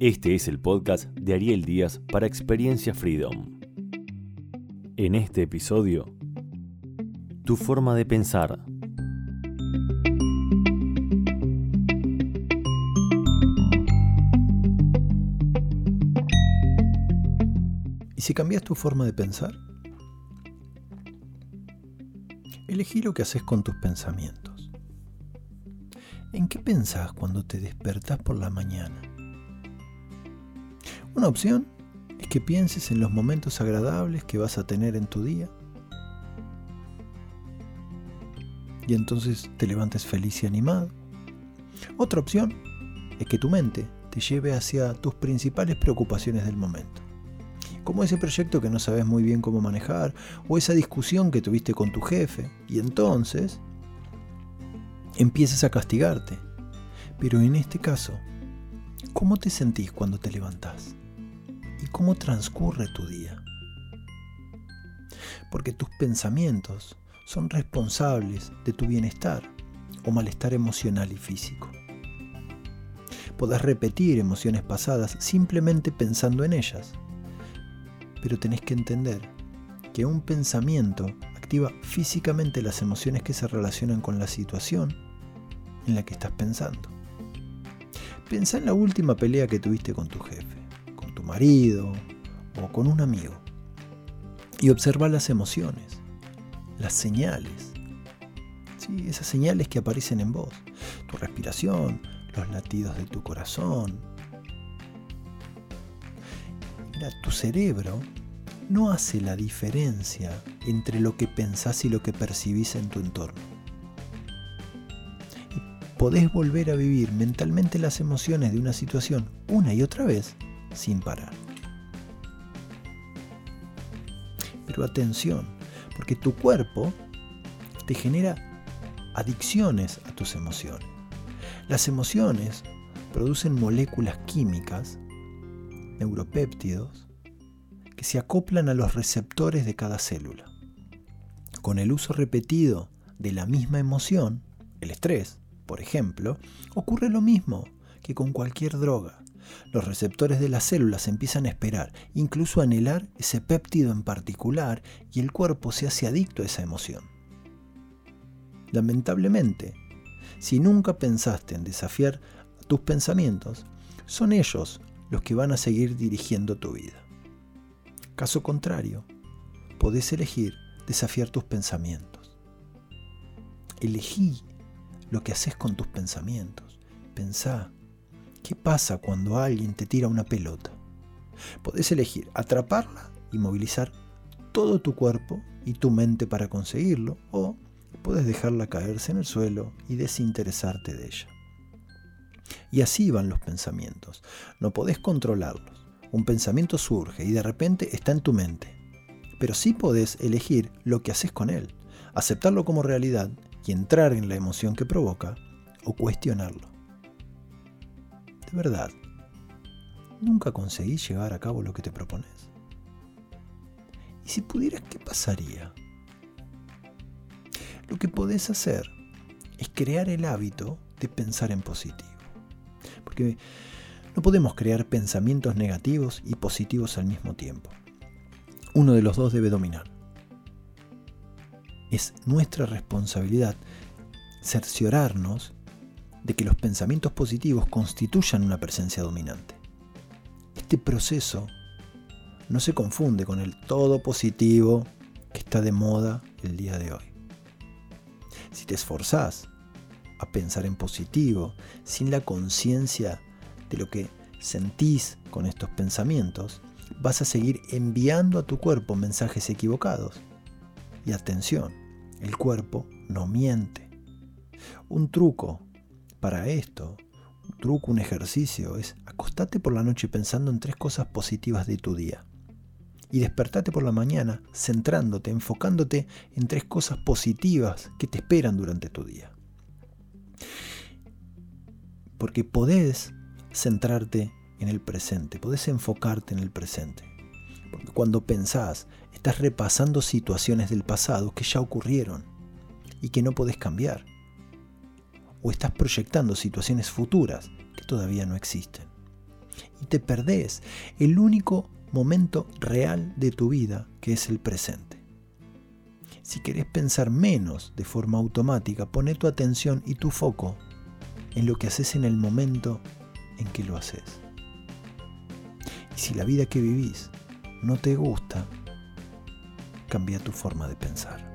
Este es el podcast de Ariel Díaz para Experiencia Freedom. En este episodio, tu forma de pensar. ¿Y si cambias tu forma de pensar? Elegí lo que haces con tus pensamientos. ¿En qué pensás cuando te despertás por la mañana? Una opción es que pienses en los momentos agradables que vas a tener en tu día. Y entonces te levantes feliz y animado. Otra opción es que tu mente te lleve hacia tus principales preocupaciones del momento como ese proyecto que no sabes muy bien cómo manejar, o esa discusión que tuviste con tu jefe, y entonces empiezas a castigarte. Pero en este caso, ¿cómo te sentís cuando te levantás? ¿Y cómo transcurre tu día? Porque tus pensamientos son responsables de tu bienestar o malestar emocional y físico. Podés repetir emociones pasadas simplemente pensando en ellas pero tenés que entender que un pensamiento activa físicamente las emociones que se relacionan con la situación en la que estás pensando. Pensá en la última pelea que tuviste con tu jefe, marido o con un amigo. Y observa las emociones, las señales. ¿sí? Esas señales que aparecen en vos. Tu respiración, los latidos de tu corazón, tu cerebro no hace la diferencia entre lo que pensás y lo que percibís en tu entorno. Podés volver a vivir mentalmente las emociones de una situación una y otra vez sin parar. Pero atención, porque tu cuerpo te genera adicciones a tus emociones. Las emociones producen moléculas químicas neuropéptidos que se acoplan a los receptores de cada célula. Con el uso repetido de la misma emoción, el estrés, por ejemplo, ocurre lo mismo que con cualquier droga. Los receptores de las células empiezan a esperar, incluso a anhelar ese péptido en particular, y el cuerpo se hace adicto a esa emoción. Lamentablemente, si nunca pensaste en desafiar tus pensamientos, son ellos los que van a seguir dirigiendo tu vida. Caso contrario, podés elegir desafiar tus pensamientos. Elegí lo que haces con tus pensamientos. Pensá, ¿qué pasa cuando alguien te tira una pelota? Podés elegir atraparla y movilizar todo tu cuerpo y tu mente para conseguirlo, o puedes dejarla caerse en el suelo y desinteresarte de ella. Y así van los pensamientos. No podés controlarlos. Un pensamiento surge y de repente está en tu mente. Pero sí podés elegir lo que haces con él, aceptarlo como realidad y entrar en la emoción que provoca o cuestionarlo. De verdad, ¿nunca conseguís llevar a cabo lo que te propones? ¿Y si pudieras, qué pasaría? Lo que podés hacer es crear el hábito de pensar en positivo. Porque no podemos crear pensamientos negativos y positivos al mismo tiempo. Uno de los dos debe dominar. Es nuestra responsabilidad cerciorarnos de que los pensamientos positivos constituyan una presencia dominante. Este proceso no se confunde con el todo positivo que está de moda el día de hoy. Si te esforzás a pensar en positivo, sin la conciencia de lo que sentís con estos pensamientos, vas a seguir enviando a tu cuerpo mensajes equivocados. Y atención, el cuerpo no miente. Un truco para esto, un truco, un ejercicio, es acostate por la noche pensando en tres cosas positivas de tu día. Y despertate por la mañana centrándote, enfocándote en tres cosas positivas que te esperan durante tu día porque podés centrarte en el presente, podés enfocarte en el presente. Porque cuando pensás, estás repasando situaciones del pasado que ya ocurrieron y que no podés cambiar. O estás proyectando situaciones futuras que todavía no existen. y te perdés el único momento real de tu vida, que es el presente. Si querés pensar menos de forma automática, pone tu atención y tu foco en lo que haces en el momento en que lo haces. Y si la vida que vivís no te gusta, cambia tu forma de pensar.